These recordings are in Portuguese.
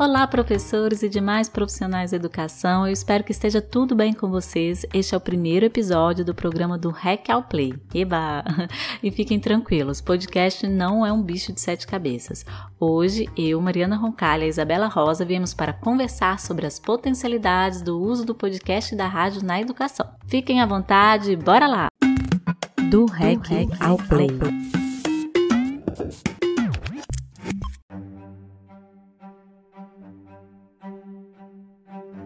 Olá, professores e demais profissionais da educação. Eu espero que esteja tudo bem com vocês. Este é o primeiro episódio do programa do Hack ao Play. Eba! E fiquem tranquilos, podcast não é um bicho de sete cabeças. Hoje, eu, Mariana Roncalha e Isabela Rosa viemos para conversar sobre as potencialidades do uso do podcast da rádio na educação. Fiquem à vontade, bora lá! Do Hack, do hack ao Play. Ao play.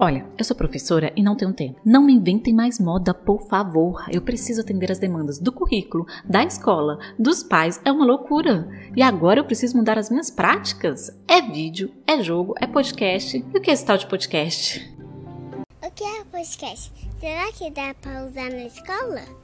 Olha, eu sou professora e não tenho tempo. Não me inventem mais moda, por favor. Eu preciso atender as demandas do currículo, da escola, dos pais. É uma loucura. E agora eu preciso mudar as minhas práticas. É vídeo, é jogo, é podcast. E o que é esse tal de podcast? O que é podcast? Será que dá para usar na escola?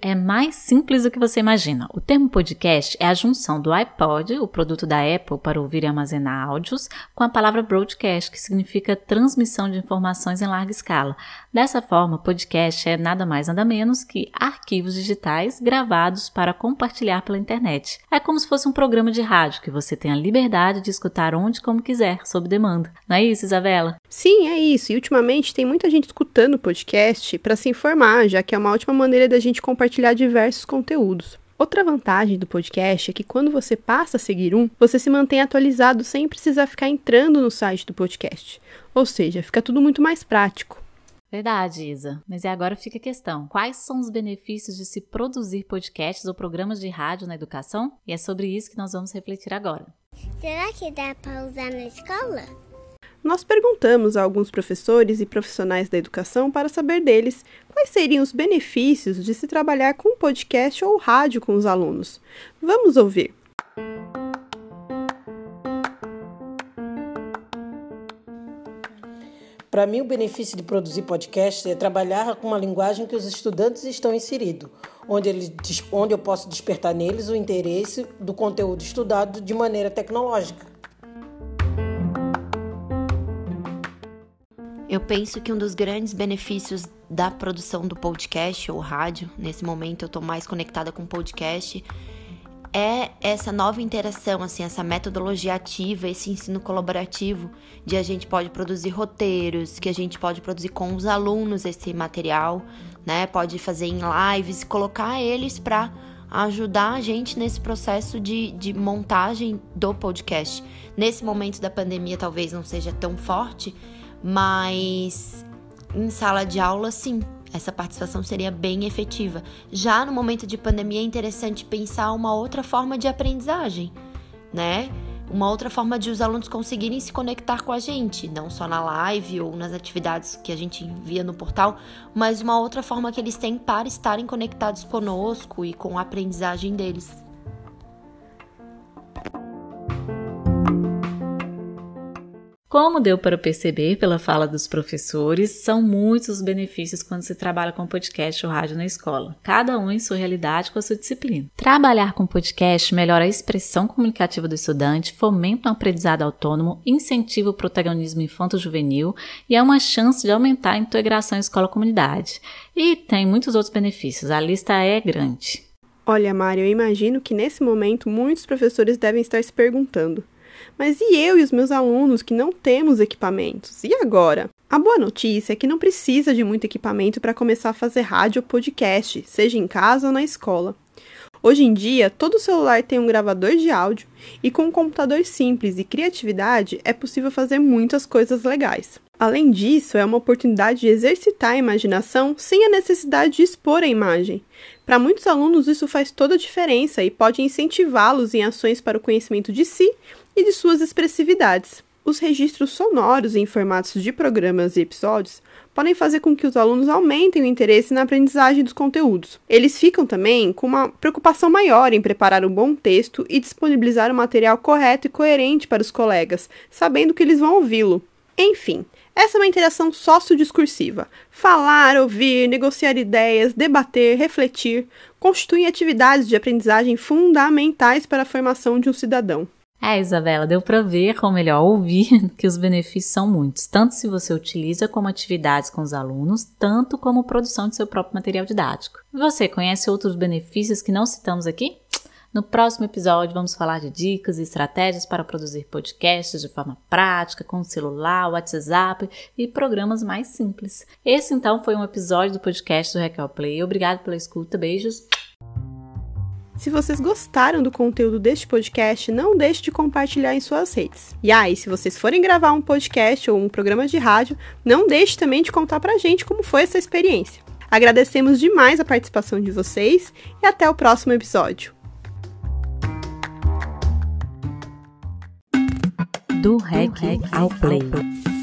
É mais simples do que você imagina. O termo podcast é a junção do iPod, o produto da Apple para ouvir e armazenar áudios, com a palavra broadcast, que significa transmissão de informações em larga escala. Dessa forma, podcast é nada mais nada menos que arquivos digitais gravados para compartilhar pela internet. É como se fosse um programa de rádio que você tem a liberdade de escutar onde e como quiser, sob demanda. Não é isso, Isabela? Sim, é isso. E ultimamente tem muita gente escutando podcast para se informar, já que é uma ótima maneira da gente compartilhar compartilhar diversos conteúdos. Outra vantagem do podcast é que quando você passa a seguir um, você se mantém atualizado sem precisar ficar entrando no site do podcast. Ou seja, fica tudo muito mais prático. Verdade, Isa. Mas e agora fica a questão: quais são os benefícios de se produzir podcasts ou programas de rádio na educação? E é sobre isso que nós vamos refletir agora. Será que dá para usar na escola? Nós perguntamos a alguns professores e profissionais da educação para saber deles quais seriam os benefícios de se trabalhar com podcast ou rádio com os alunos. Vamos ouvir. Para mim, o benefício de produzir podcast é trabalhar com uma linguagem que os estudantes estão inseridos, onde, onde eu posso despertar neles o interesse do conteúdo estudado de maneira tecnológica. Eu penso que um dos grandes benefícios da produção do podcast ou rádio, nesse momento eu estou mais conectada com podcast, é essa nova interação, assim, essa metodologia ativa, esse ensino colaborativo, de a gente pode produzir roteiros, que a gente pode produzir com os alunos esse material, né? Pode fazer em lives, colocar eles para ajudar a gente nesse processo de, de montagem do podcast. Nesse momento da pandemia, talvez não seja tão forte, mas em sala de aula, sim, essa participação seria bem efetiva. Já no momento de pandemia, é interessante pensar uma outra forma de aprendizagem, né? Uma outra forma de os alunos conseguirem se conectar com a gente, não só na live ou nas atividades que a gente envia no portal, mas uma outra forma que eles têm para estarem conectados conosco e com a aprendizagem deles. Como deu para perceber pela fala dos professores, são muitos os benefícios quando se trabalha com podcast ou rádio na escola, cada um em sua realidade com a sua disciplina. Trabalhar com podcast melhora a expressão comunicativa do estudante, fomenta um aprendizado autônomo, incentiva o protagonismo infanto-juvenil e é uma chance de aumentar a integração escola-comunidade. E tem muitos outros benefícios, a lista é grande. Olha, Mário, eu imagino que nesse momento muitos professores devem estar se perguntando. Mas e eu e os meus alunos que não temos equipamentos? E agora? A boa notícia é que não precisa de muito equipamento para começar a fazer rádio ou podcast, seja em casa ou na escola. Hoje em dia, todo celular tem um gravador de áudio e com um computador simples e criatividade é possível fazer muitas coisas legais. Além disso, é uma oportunidade de exercitar a imaginação sem a necessidade de expor a imagem. Para muitos alunos, isso faz toda a diferença e pode incentivá-los em ações para o conhecimento de si e de suas expressividades. Os registros sonoros em formatos de programas e episódios podem fazer com que os alunos aumentem o interesse na aprendizagem dos conteúdos. Eles ficam também com uma preocupação maior em preparar um bom texto e disponibilizar o material correto e coerente para os colegas, sabendo que eles vão ouvi-lo. Enfim, essa é uma interação sociodiscursiva. Falar, ouvir, negociar ideias, debater, refletir constituem atividades de aprendizagem fundamentais para a formação de um cidadão. É, Isabela, deu para ver, ou melhor, ouvir, que os benefícios são muitos, tanto se você utiliza como atividades com os alunos, tanto como produção de seu próprio material didático. Você conhece outros benefícios que não citamos aqui? No próximo episódio, vamos falar de dicas e estratégias para produzir podcasts de forma prática, com celular, WhatsApp e programas mais simples. Esse, então, foi um episódio do podcast do Raquel Play. Obrigado pela escuta, beijos. Se vocês gostaram do conteúdo deste podcast, não deixe de compartilhar em suas redes. E aí, se vocês forem gravar um podcast ou um programa de rádio, não deixe também de contar pra gente como foi essa experiência. Agradecemos demais a participação de vocês e até o próximo episódio. Do REC ao Play.